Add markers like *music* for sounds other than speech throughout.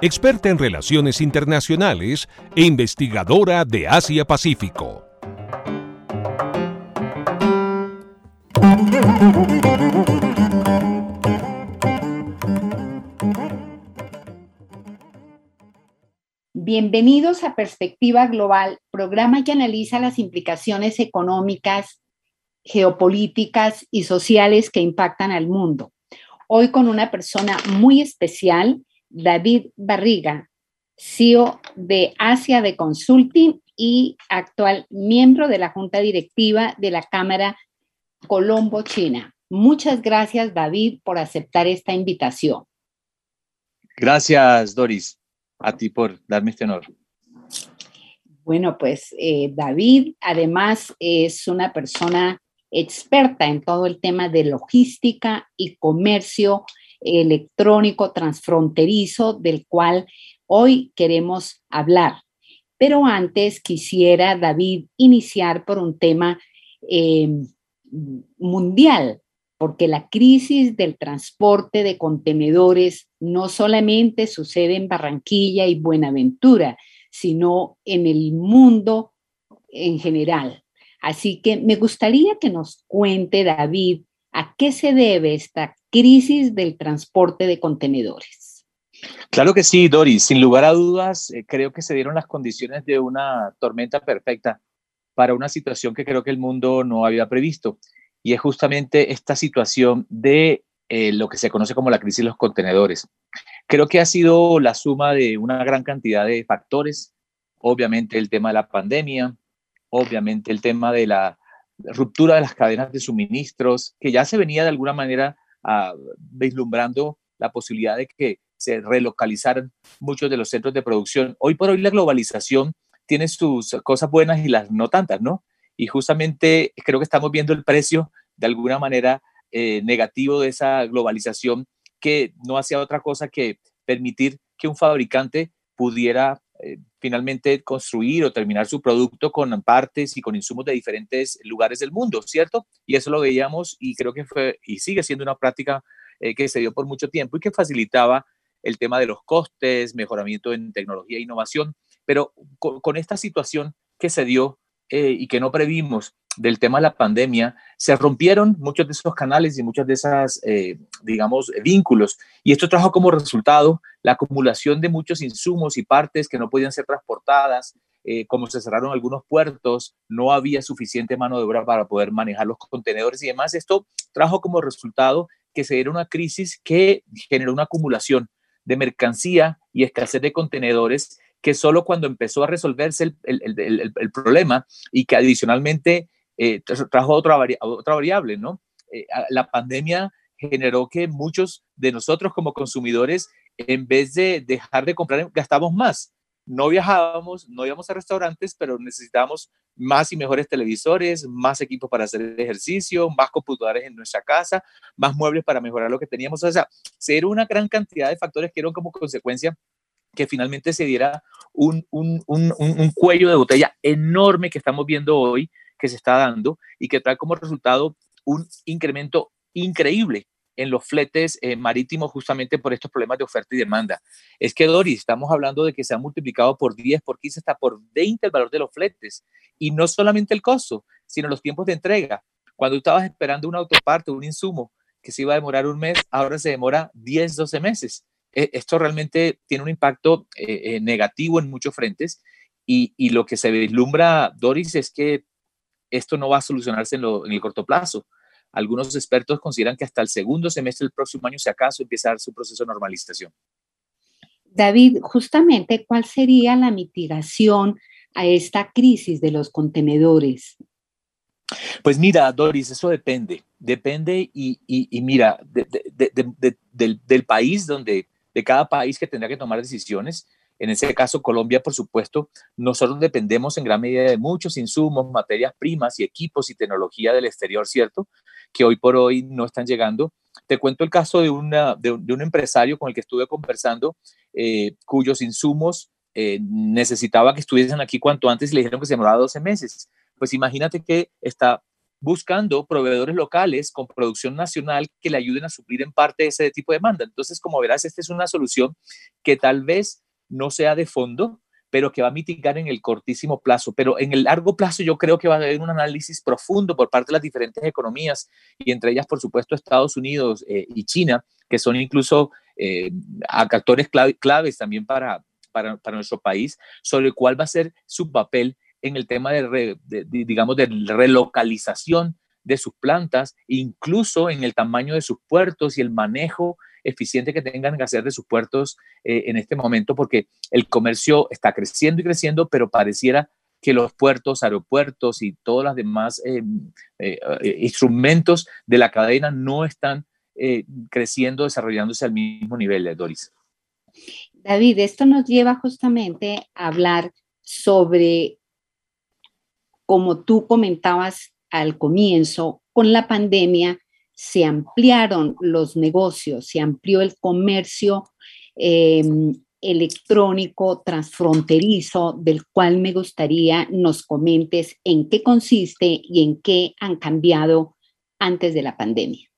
experta en relaciones internacionales e investigadora de Asia-Pacífico. Bienvenidos a Perspectiva Global, programa que analiza las implicaciones económicas, geopolíticas y sociales que impactan al mundo. Hoy con una persona muy especial, David Barriga, CEO de Asia de Consulting y actual miembro de la Junta Directiva de la Cámara Colombo China. Muchas gracias, David, por aceptar esta invitación. Gracias, Doris a ti por darme este honor. Bueno, pues eh, David además es una persona experta en todo el tema de logística y comercio electrónico transfronterizo del cual hoy queremos hablar. Pero antes quisiera, David, iniciar por un tema eh, mundial, porque la crisis del transporte de contenedores no solamente sucede en Barranquilla y Buenaventura, sino en el mundo en general. Así que me gustaría que nos cuente, David, a qué se debe esta crisis del transporte de contenedores. Claro que sí, Doris. Sin lugar a dudas, eh, creo que se dieron las condiciones de una tormenta perfecta para una situación que creo que el mundo no había previsto y es justamente esta situación de eh, lo que se conoce como la crisis de los contenedores. Creo que ha sido la suma de una gran cantidad de factores, obviamente el tema de la pandemia, obviamente el tema de la ruptura de las cadenas de suministros, que ya se venía de alguna manera vislumbrando la posibilidad de que se relocalizaran muchos de los centros de producción. Hoy por hoy la globalización tiene sus cosas buenas y las no tantas, ¿no? y justamente creo que estamos viendo el precio de alguna manera eh, negativo de esa globalización que no hacía otra cosa que permitir que un fabricante pudiera eh, finalmente construir o terminar su producto con partes y con insumos de diferentes lugares del mundo, ¿cierto? Y eso lo veíamos y creo que fue y sigue siendo una práctica eh, que se dio por mucho tiempo y que facilitaba el tema de los costes, mejoramiento en tecnología e innovación, pero con esta situación que se dio eh, y que no previmos del tema de la pandemia, se rompieron muchos de esos canales y muchos de esos, eh, digamos, vínculos. Y esto trajo como resultado la acumulación de muchos insumos y partes que no podían ser transportadas. Eh, como se cerraron algunos puertos, no había suficiente mano de obra para poder manejar los contenedores y demás. Esto trajo como resultado que se diera una crisis que generó una acumulación de mercancía y escasez de contenedores que solo cuando empezó a resolverse el, problema y que adicionalmente eh, trajo otra, otra variable, ¿no? Eh, la pandemia generó que muchos de nosotros como consumidores, en vez de dejar de comprar, gastamos más. No viajábamos, no íbamos a restaurantes, pero necesitábamos más y mejores televisores, más equipos para hacer ejercicio, más computadores en nuestra casa, más muebles para mejorar lo que teníamos. O sea, se una gran cantidad de factores que eran como consecuencia que finalmente se diera un, cuello de botella enorme que estamos viendo hoy, que se está dando y que trae como resultado un incremento increíble en los fletes eh, marítimos justamente por estos problemas de oferta y demanda. Es que, Doris, estamos hablando de que se ha multiplicado por 10, por 15, hasta por 20 el valor de los fletes. Y no solamente el costo, sino los tiempos de entrega. Cuando estabas esperando un autoparte, un insumo que se iba a demorar un mes, ahora se demora 10, 12 meses. E, esto realmente tiene un impacto eh, eh, negativo en muchos frentes y, lo que se vislumbra, Doris, es que esto no va a solucionarse en, el corto plazo. Algunos expertos consideran que hasta el segundo semestre del próximo año, si acaso, empieza a dar su proceso de normalización. David, justamente, ¿cuál sería la mitigación a esta crisis de los contenedores? Pues mira, Doris, eso depende. Depende y, mira, del, del, país donde de cada país que tendrá que tomar decisiones En ese caso, Colombia, por supuesto, nosotros dependemos en gran medida de muchos insumos, materias primas y equipos y tecnología del exterior, ¿cierto? Que hoy por hoy no están llegando. Te cuento el caso de, una, de, un empresario con el que estuve conversando, eh, cuyos insumos eh, necesitaba que estuviesen aquí cuanto antes y le dijeron que se demoraba 12 meses. Pues imagínate que está buscando proveedores locales con producción nacional que le ayuden a suplir en parte ese tipo de demanda. Entonces, como verás, esta es una solución que tal vez no sea de fondo, pero que va a mitigar en el cortísimo plazo. Pero en el largo plazo yo creo que va a haber un análisis profundo por parte de las diferentes economías y entre ellas, por supuesto, Estados Unidos eh, y China, que son incluso eh, actores claves también para, para, nuestro país, sobre cuál va a ser su papel en el tema de, digamos, de relocalización de sus plantas, incluso en el tamaño de sus puertos y el manejo eficiente que tengan que hacer de sus puertos eh, en este momento, porque el comercio está creciendo y creciendo, pero pareciera que los puertos, aeropuertos y todos los demás eh, eh, instrumentos de la cadena no están creciendo, desarrollándose al mismo nivel, Doris. David, esto nos lleva justamente a hablar sobre, como tú comentabas al comienzo, con la pandemia, se ampliaron los negocios, se amplió el comercio em, electrónico transfronterizo, del cual me gustaría nos comentes en qué consiste y en qué han cambiado antes de la pandemia.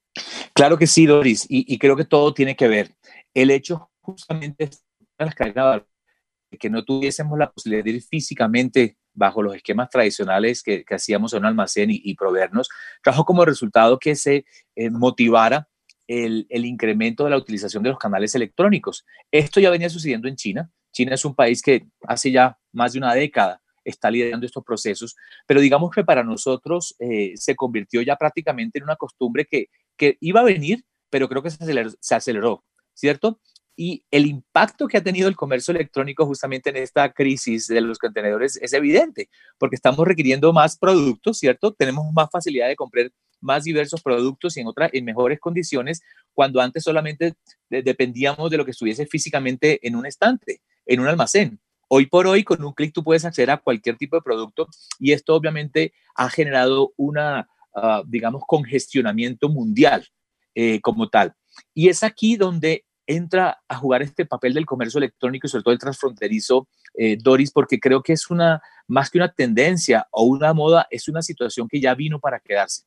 Claro que sí, Doris, y, creo que todo tiene que ver. El hecho justamente de que no tuviésemos la posibilidad de ir físicamente bajo los esquemas tradicionales que, hacíamos en un almacén y, proveernos, trajo como resultado que se eh, motivara el, incremento de la utilización de los canales electrónicos. Esto ya venía sucediendo en China. China es un país que hace ya más de una década está liderando estos procesos, pero digamos que para nosotros eh, se convirtió ya prácticamente en una costumbre que, que iba a venir, pero creo que se aceleró ¿cierto? Y el impacto que ha tenido el comercio electrónico justamente en esta crisis de los contenedores es evidente, porque estamos requiriendo más productos, ¿cierto? Tenemos más facilidad de comprar más diversos productos y en, otras en mejores condiciones, cuando antes solamente dependíamos de lo que estuviese físicamente en un estante, en un almacén. Hoy por hoy, con un clic tú puedes acceder a cualquier tipo de producto y esto obviamente ha generado una, ah, digamos, congestionamiento mundial eh, como tal. Y es aquí donde entra a jugar este papel del comercio electrónico y sobre todo el transfronterizo, eh, Doris, porque creo que es una, más que una tendencia o una moda, es una situación que ya vino para quedarse.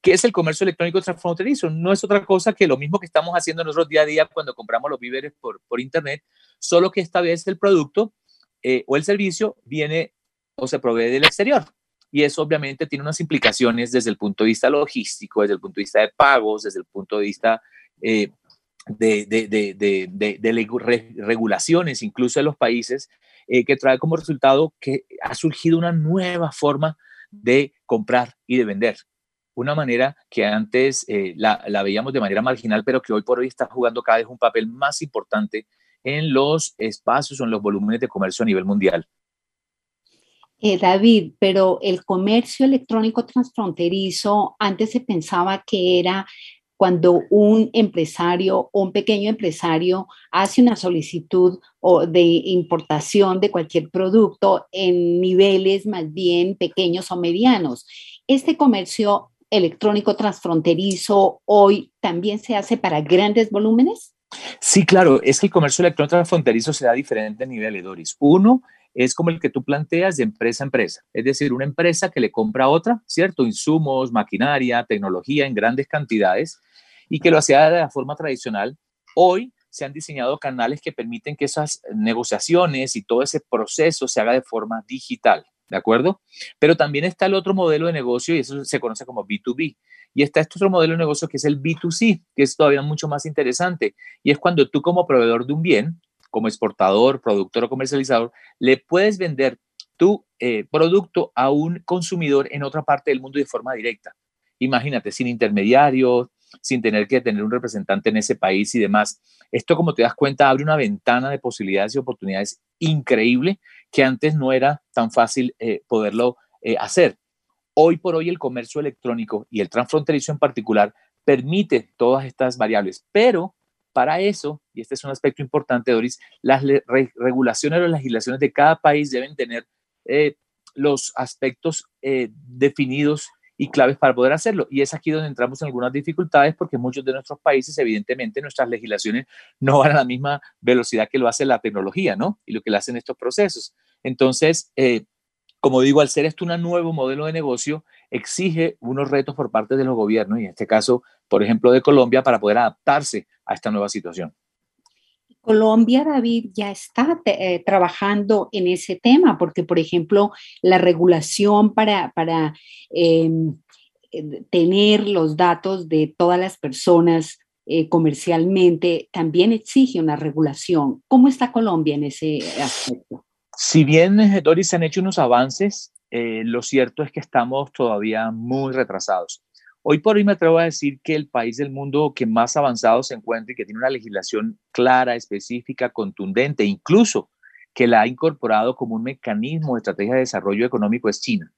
¿Qué es el comercio electrónico transfronterizo? No es otra cosa que lo mismo que estamos haciendo nosotros día a día cuando compramos los víveres por, por Internet, solo que esta vez el producto eh, o el servicio viene o se provee del exterior. Y eso obviamente tiene unas implicaciones desde el punto de vista logístico, desde el punto de vista de pagos, desde el punto de vista eh, de, de, regulaciones, incluso de los países, eh, que trae como resultado que ha surgido una nueva forma de comprar y de vender. Una manera que antes eh, la, la, veíamos de manera marginal, pero que hoy por hoy está jugando cada vez un papel más importante en los espacios o en los volúmenes de comercio a nivel mundial. Eh, David, pero el comercio electrónico transfronterizo antes se pensaba que era cuando un empresario o un pequeño empresario hace una solicitud de importación de cualquier producto en niveles más bien pequeños o medianos. Este comercio electrónico transfronterizo hoy también se hace para grandes volúmenes? Sí, claro, es que el comercio electrónico transfronterizo se da a diferentes niveles, Doris. Uno es como el que tú planteas de empresa a empresa, es decir, una empresa que le compra a otra, ¿cierto? Insumos, maquinaria, tecnología en grandes cantidades y que lo hacía de la forma tradicional. Hoy se han diseñado canales que permiten que esas negociaciones y todo ese proceso se haga de forma digital, ¿de acuerdo? Pero también está el otro modelo de negocio y eso se conoce como B2B. Y está este otro modelo de negocio que es el B2C, que es todavía mucho más interesante. Y es cuando tú como proveedor de un bien, como exportador, productor o comercializador, le puedes vender tu eh, producto a un consumidor en otra parte del mundo de forma directa. Imagínate, sin intermediarios, sin tener que tener un representante en ese país y demás. Esto, como te das cuenta, abre una ventana de posibilidades y oportunidades increíble que antes no era tan fácil eh, poderlo eh, hacer. Hoy por hoy el comercio electrónico y el transfronterizo en particular permite todas estas variables, pero Para eso, y este es un aspecto importante, Doris, las regulaciones o las legislaciones de cada país deben tener eh, los aspectos definidos y claves para poder hacerlo. Y es aquí donde entramos en algunas dificultades porque muchos de nuestros países, evidentemente, nuestras legislaciones no van a la misma velocidad que lo hace la tecnología, ¿no? Y lo que le hacen estos procesos. Entonces, eh, como digo, al ser esto un nuevo modelo de negocio, exige unos retos por parte de los gobiernos, y en este caso, por ejemplo, de Colombia, para poder adaptarse a esta nueva situación. Colombia, David, ya está eh, trabajando en ese tema, porque, por ejemplo, la regulación para, para em, eh, tener los datos de todas las personas eh, comercialmente también exige una regulación. ¿Cómo está Colombia en ese aspecto? Si bien, Doris, se han hecho unos avances, lo cierto es que estamos todavía muy retrasados. Hoy por hoy me atrevo a decir que el país del mundo que más avanzado se encuentra y que tiene una legislación clara, específica, contundente, incluso que la ha incorporado como un mecanismo de estrategia de desarrollo económico es China.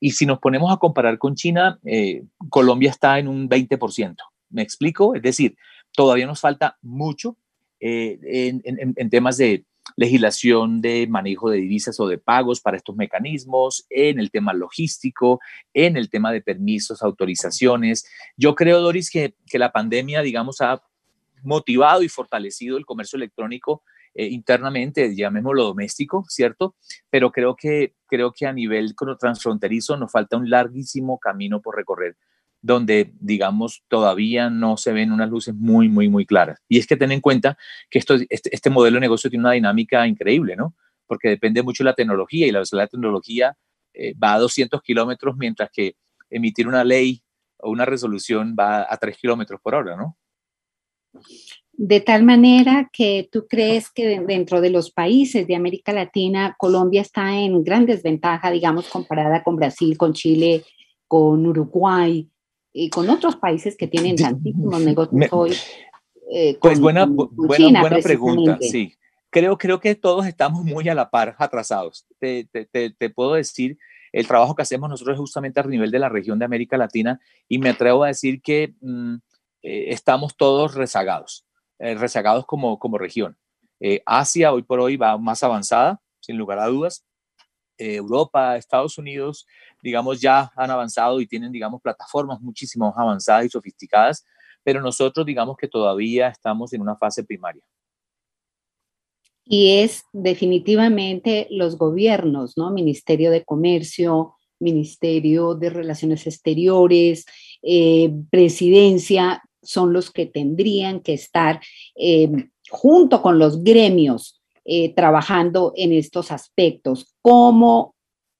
Y si nos ponemos a comparar con China, eh, Colombia está en un 20%. ¿Me explico? Es decir, todavía nos falta mucho eh, en, temas de legislación de manejo de divisas o de pagos para estos mecanismos, en el tema logístico, en el tema de permisos, autorizaciones. Yo creo, Doris, que, la pandemia, digamos, ha motivado y fortalecido el comercio electrónico eh, internamente, llamémoslo doméstico, ¿cierto? Pero creo que, creo que a nivel transfronterizo nos falta un larguísimo camino por recorrer donde, digamos, todavía no se ven unas luces muy, muy, muy claras. Y es que ten en cuenta que esto, este, este modelo de negocio tiene una dinámica increíble, ¿no? Porque depende mucho de la tecnología y la de la tecnología eh, va a 200 kilómetros, mientras que emitir una ley o una resolución va a 3 kilómetros por hora, ¿no? De tal manera que tú crees que dentro de los países de América Latina, Colombia está en gran desventaja, digamos, comparada con Brasil, con Chile, con Uruguay, y con otros países que tienen tantísimos *laughs* negocios hoy. Eh, pues buena, buena, buena pregunta, sí. Creo, creo que todos estamos muy a la par, atrasados. Te, te, te, puedo decir, el trabajo que hacemos nosotros es justamente a nivel de la región de América Latina y me atrevo a decir que mm, eh, estamos todos rezagados, eh, rezagados como, como región. Asia hoy por hoy va más avanzada, sin lugar a dudas. Europa, Estados Unidos digamos, ya han avanzado y tienen, digamos, plataformas muchísimo más avanzadas y sofisticadas, pero nosotros, digamos que todavía estamos en una fase primaria. Y es definitivamente los gobiernos, ¿no? Ministerio de Comercio, Ministerio de Relaciones Exteriores, eh, Presidencia, son los que tendrían que estar eh, junto con los gremios eh, trabajando en estos aspectos. ¿Cómo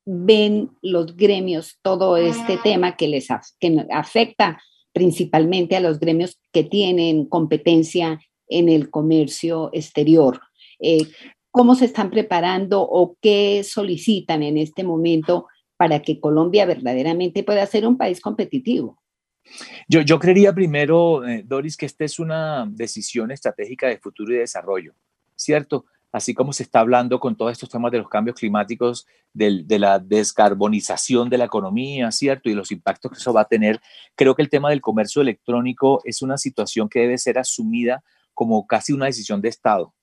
ven los gremios todo este tema que les que afecta principalmente a los gremios que tienen competencia en el comercio exterior. Eh, ¿Cómo se están preparando o qué solicitan en este momento para que Colombia verdaderamente pueda ser un país competitivo? Yo, yo creería primero, eh, Doris, que esta es una decisión estratégica de futuro y desarrollo, ¿cierto? Así como se está hablando con todos estos temas de los cambios climáticos, de, la descarbonización de la economía, ¿cierto? Y los impactos que eso va a tener, creo que el tema del comercio electrónico es una situación que debe ser asumida como casi una decisión de Estado,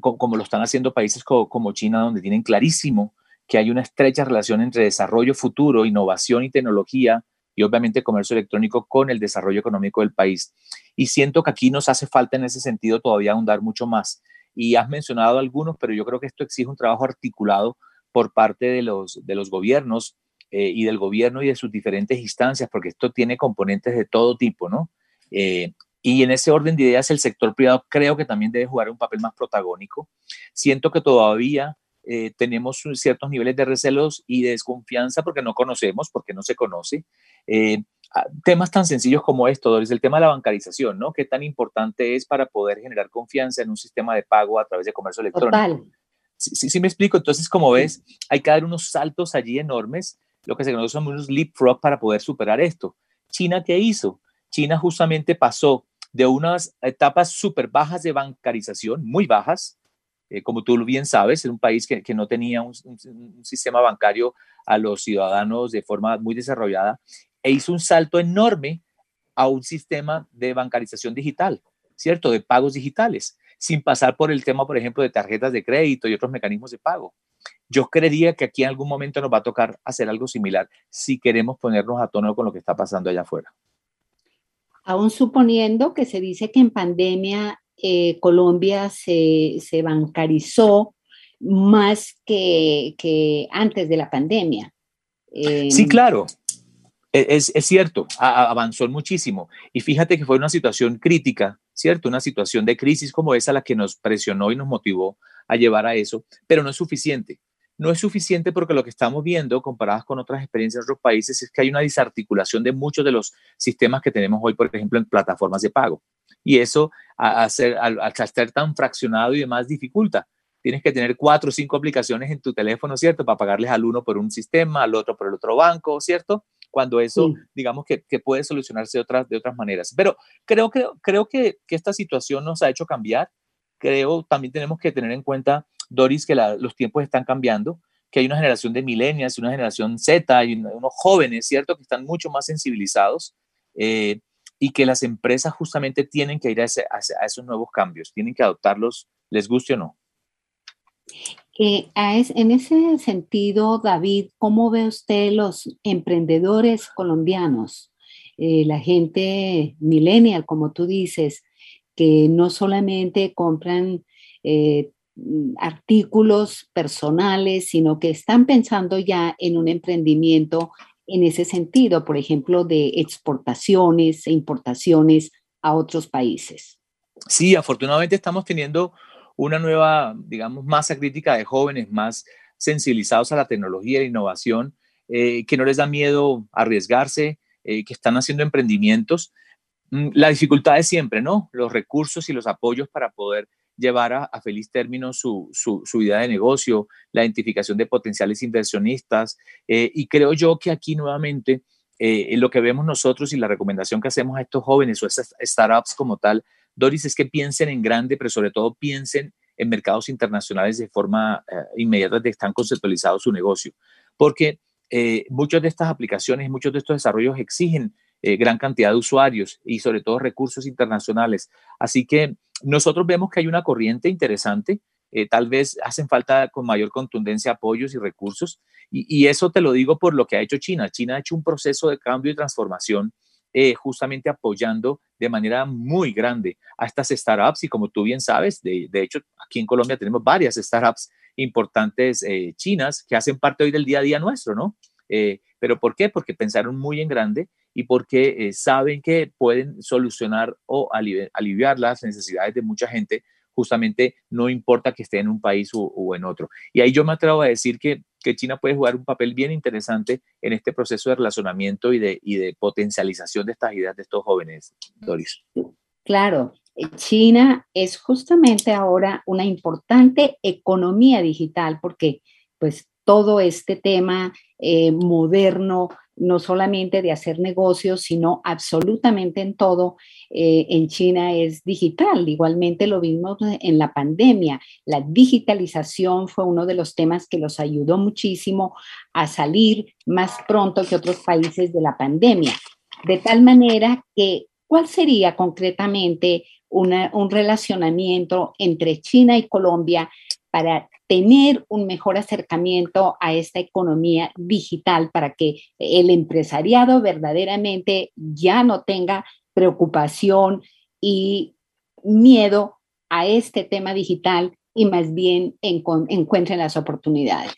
como, lo están haciendo países como, China, donde tienen clarísimo que hay una estrecha relación entre desarrollo futuro, innovación y tecnología, y obviamente comercio electrónico con el desarrollo económico del país. Y siento que aquí nos hace falta en ese sentido todavía ahondar mucho más y has mencionado algunos, pero yo creo que esto exige un trabajo articulado por parte de los, de los gobiernos eh, y del gobierno y de sus diferentes instancias, porque esto tiene componentes de todo tipo, ¿no? Eh, y en ese orden de ideas, el sector privado creo que también debe jugar un papel más protagónico. Siento que todavía eh, tenemos ciertos niveles de recelos y de desconfianza porque no conocemos, porque no se conoce. Temas tan sencillos como esto, Doris, el tema de la bancarización, ¿no? ¿Qué tan importante es para poder generar confianza en un sistema de pago a través de comercio electrónico? Sí, sí, me explico. Entonces, como ves, hay que dar unos saltos allí enormes, lo que se conoce como unos leapfrog para poder superar esto. China, ¿qué hizo? China justamente pasó de unas etapas súper bajas de bancarización, muy bajas, eh, como tú bien sabes, es un país que, que no tenía un, un, sistema bancario a los ciudadanos de forma muy desarrollada e hizo un salto enorme a un sistema de bancarización digital. ¿cierto? De pagos digitales, sin pasar por el tema, por ejemplo, de tarjetas de crédito y otros mecanismos de pago. Yo creería que aquí en algún momento nos va a tocar hacer algo similar si queremos ponernos a tono con lo que está pasando allá afuera. Aún suponiendo que se dice que en pandemia eh, Colombia se, bancarizó más que, antes de la pandemia. sí, em, claro. E, es, cierto, avanzó muchísimo. Y fíjate que fue una situación crítica, ¿cierto? Una situación de crisis como esa la que nos presionó y nos motivó a llevar a eso, pero no es suficiente. No es suficiente porque lo que estamos viendo, comparadas con otras experiencias de otros países, es que hay una desarticulación de muchos de los sistemas que tenemos hoy, por ejemplo, en plataformas de pago. Y eso, al, ser tan fraccionado y demás, dificulta. Tienes que tener cuatro o cinco aplicaciones en tu teléfono, ¿cierto? Para pagarles al uno por un sistema, al otro por el otro banco, ¿cierto? Cuando eso, digamos que, puede solucionarse de otras, de otras maneras. Pero creo, creo, creo que, que esta situación nos ha hecho cambiar. Creo también tenemos que tener en cuenta Doris, que los tiempos están cambiando, que hay una generación de millennials, una generación Z, y unos jóvenes, ¿cierto?, que están mucho más sensibilizados eh, y que las empresas justamente tienen que ir a, esos nuevos cambios, tienen que adoptarlos, les guste o no. Eh, en ese sentido, David, ¿cómo ve usted los emprendedores colombianos, eh, la gente millennial, como tú dices, que no solamente compran Mm, artículos personales, sino que están pensando ya en un emprendimiento en ese sentido, por ejemplo, de exportaciones e importaciones a otros países. Sí, afortunadamente estamos teniendo una nueva, digamos, masa crítica de jóvenes más sensibilizados a la tecnología e innovación, eh, que no les da miedo arriesgarse, eh, que están haciendo emprendimientos. Mm, la dificultad es siempre, ¿no? Los recursos y los apoyos para poder llevar a, feliz término su, su, idea de negocio, la identificación de potenciales inversionistas. Eh, y creo yo que aquí nuevamente eh, lo que vemos nosotros y la recomendación que hacemos a estos jóvenes o a estas startups como tal, Doris, es que piensen en grande, pero sobre todo piensen en mercados internacionales de forma eh, inmediata que están conceptualizados su negocio. Porque muchas de estas aplicaciones, muchos de estos desarrollos exigen gran cantidad de usuarios y sobre todo recursos internacionales. Así que nosotros vemos que hay una corriente interesante, eh, tal vez hacen falta con mayor contundencia apoyos y recursos, y, eso te lo digo por lo que ha hecho China. China ha hecho un proceso de cambio y transformación eh, justamente apoyando de manera muy grande a estas startups y como tú bien sabes, de, hecho aquí en Colombia tenemos varias startups importantes eh, chinas que hacen parte hoy del día a día nuestro, ¿no? ¿Pero por qué? Porque pensaron muy en grande y porque eh, saben que pueden solucionar o aliviar, las necesidades de mucha gente, justamente no importa que esté en un país o, en otro. Y ahí yo me atrevo a decir que, China puede jugar un papel bien interesante en este proceso de relacionamiento y de, y de potencialización de estas ideas de estos jóvenes, Doris. Claro, China es justamente ahora una importante economía digital porque pues todo este tema eh, moderno, no solamente de hacer negocios, sino absolutamente en todo, eh, en China es digital. Igualmente lo vimos en la pandemia. La digitalización fue uno de los temas que los ayudó muchísimo a salir más pronto que otros países de la pandemia. De tal manera que, ¿cuál sería concretamente un relacionamiento entre China y Colombia para tener un mejor acercamiento a esta economía digital para que el empresariado verdaderamente ya no tenga preocupación y miedo a este tema digital y más bien encuentren las oportunidades.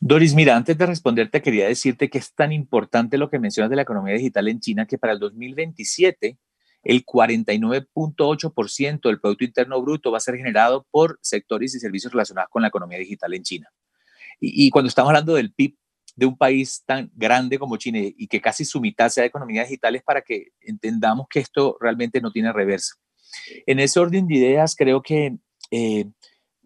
Doris, mira, antes de responderte, quería decirte que es tan importante lo que mencionas de la economía digital en China que para el 2027 el 49.8% del Producto Interno Bruto va a ser generado por sectores y servicios relacionados con la economía digital en China. Y, cuando estamos hablando del PIB de un país tan grande como China y que casi su mitad sea de economía digital es para que entendamos que esto realmente no tiene reversa. En ese orden de ideas, creo que eh,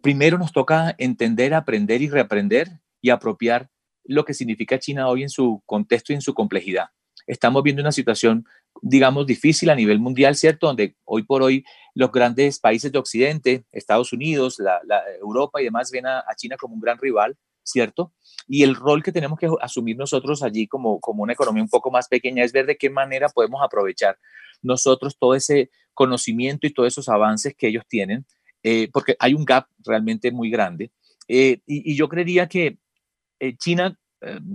primero nos toca entender, aprender y reaprender y apropiar lo que significa China hoy en su contexto y en su complejidad. Estamos viendo una situación digamos, difícil a nivel mundial, ¿cierto? Donde hoy por hoy los grandes países de Occidente, Estados Unidos, la, Europa y demás ven a, China como un gran rival, ¿cierto? Y el rol que tenemos que asumir nosotros allí como, como una economía un poco más pequeña es ver de qué manera podemos aprovechar nosotros todo ese conocimiento y todos esos avances que ellos tienen, eh, porque hay un gap realmente muy grande. Eh, y, yo creería que China,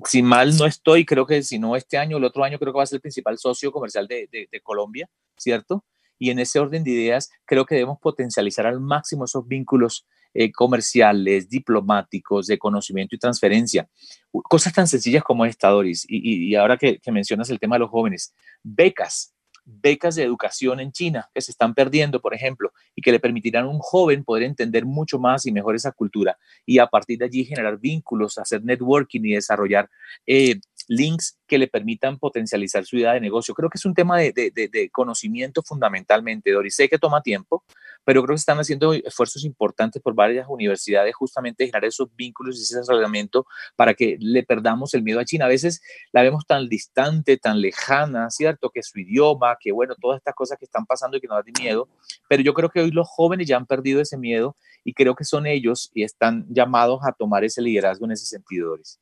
si mal no estoy, creo que si no este año, el otro año creo que va a ser el principal socio comercial de, de Colombia, ¿cierto? Y en ese orden de ideas, creo que debemos potencializar al máximo esos vínculos eh, comerciales, diplomáticos, de conocimiento y transferencia. Cosas tan sencillas como esta, Doris. Y, ahora que, que mencionas el tema de los jóvenes, becas becas de educación en China que se están perdiendo, por ejemplo, y que le permitirán a un joven poder entender mucho más y mejor esa cultura y a partir de allí generar vínculos, hacer networking y desarrollar eh, links que le permitan potencializar su idea de negocio. Creo que es un tema de, conocimiento fundamentalmente, Doris. Sé que toma tiempo, pero creo que están haciendo esfuerzos importantes por varias universidades justamente generar esos vínculos y ese reglamento para que le perdamos el miedo a China. A veces la vemos tan distante, tan lejana, ¿cierto? Que su idioma, que bueno, todas estas cosas que están pasando y que nos dan miedo, pero yo creo que hoy los jóvenes ya han perdido ese miedo y creo que son ellos y están llamados a tomar ese liderazgo en ese sentido, Doris.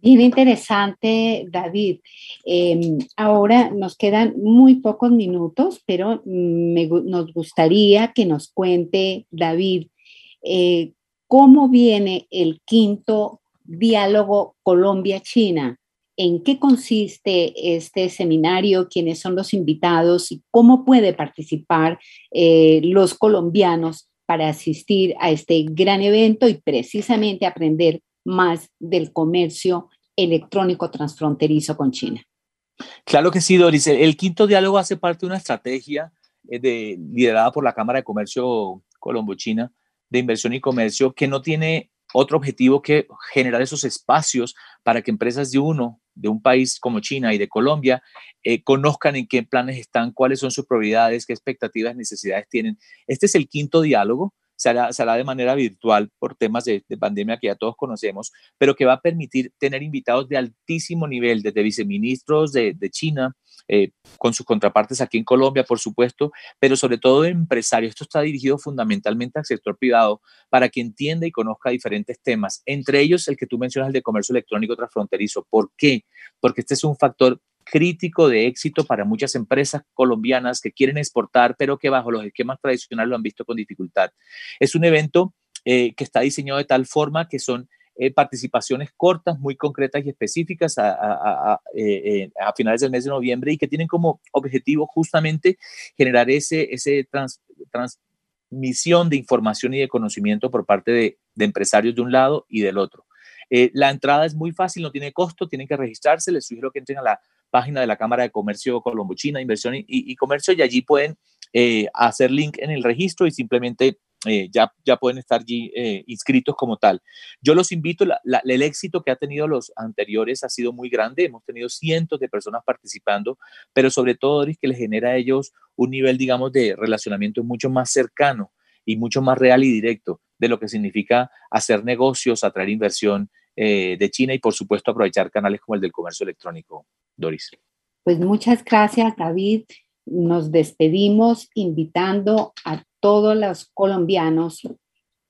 Bien interesante, David. Em, ahora nos quedan muy pocos minutos, pero nos gustaría que nos cuente, David, eh, cómo viene el quinto diálogo Colombia-China. ¿En qué consiste este seminario? ¿Quiénes son los invitados? ¿Y cómo puede participar eh, los colombianos para asistir a este gran evento y precisamente aprender más del comercio electrónico transfronterizo con China. Claro que sí, Doris. El, quinto diálogo hace parte de una estrategia eh, de, liderada por la Cámara de Comercio Colombo-China de Inversión y Comercio que no tiene otro objetivo que generar esos espacios para que empresas de uno, de un país como China y de Colombia, eh, conozcan en qué planes están, cuáles son sus prioridades, qué expectativas, necesidades tienen. Este es el quinto diálogo se hará, de manera virtual por temas de, pandemia que ya todos conocemos, pero que va a permitir tener invitados de altísimo nivel, desde viceministros de, China, eh, con sus contrapartes aquí en Colombia, por supuesto, pero sobre todo empresarios. Esto está dirigido fundamentalmente al sector privado para que entienda y conozca diferentes temas, entre ellos el que tú mencionas, el de comercio electrónico transfronterizo. ¿Por qué? Porque este es un factor crítico de éxito para muchas empresas colombianas que quieren exportar, pero que bajo los esquemas tradicionales lo han visto con dificultad. Es un evento eh, que está diseñado de tal forma que son eh, participaciones cortas, muy concretas y específicas a, eh, finales del mes de noviembre y que tienen como objetivo justamente generar ese, ese transmisión de información y de conocimiento por parte de empresarios de un lado y del otro. La entrada es muy fácil, no tiene costo, tienen que registrarse. Les sugiero que entren a la página de la Cámara de Comercio Colombo-China, Inversión y, Comercio, y allí pueden eh, hacer link en el registro y simplemente eh, ya, ya pueden estar allí eh, inscritos como tal. Yo los invito, el éxito que ha tenido los anteriores ha sido muy grande, hemos tenido cientos de personas participando, pero sobre todo es que les genera a ellos un nivel, digamos, de relacionamiento mucho más cercano y mucho más real y directo de lo que significa hacer negocios, atraer inversión de China y por supuesto aprovechar canales como el del comercio electrónico. Doris. Pues muchas gracias, David. Nos despedimos invitando a todos los colombianos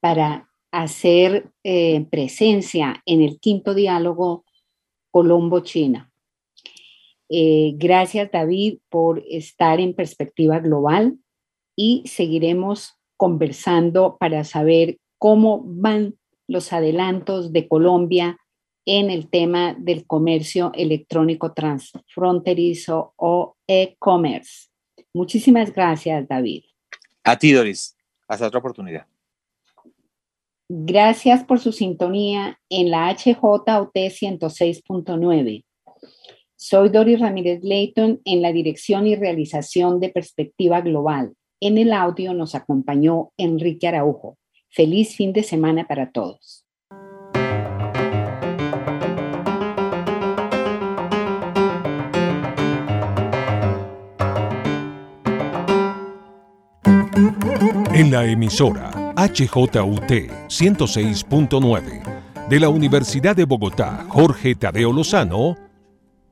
para hacer eh, presencia en el quinto diálogo Colombo-China. Eh, gracias, David, por estar en perspectiva global y seguiremos conversando para saber cómo van los adelantos de Colombia en el tema del comercio electrónico transfronterizo o e-commerce. Muchísimas gracias, David. A ti, Doris. Hasta otra oportunidad. Gracias por su sintonía en la HJOT 106.9. Soy Doris Ramírez Leighton en la dirección y realización de Perspectiva Global. En el audio nos acompañó Enrique Araujo. Feliz fin de semana para todos. En la emisora HJUT 106.9 de la Universidad de Bogotá, Jorge Tadeo Lozano,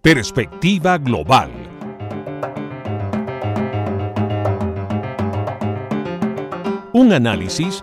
Perspectiva Global. Un análisis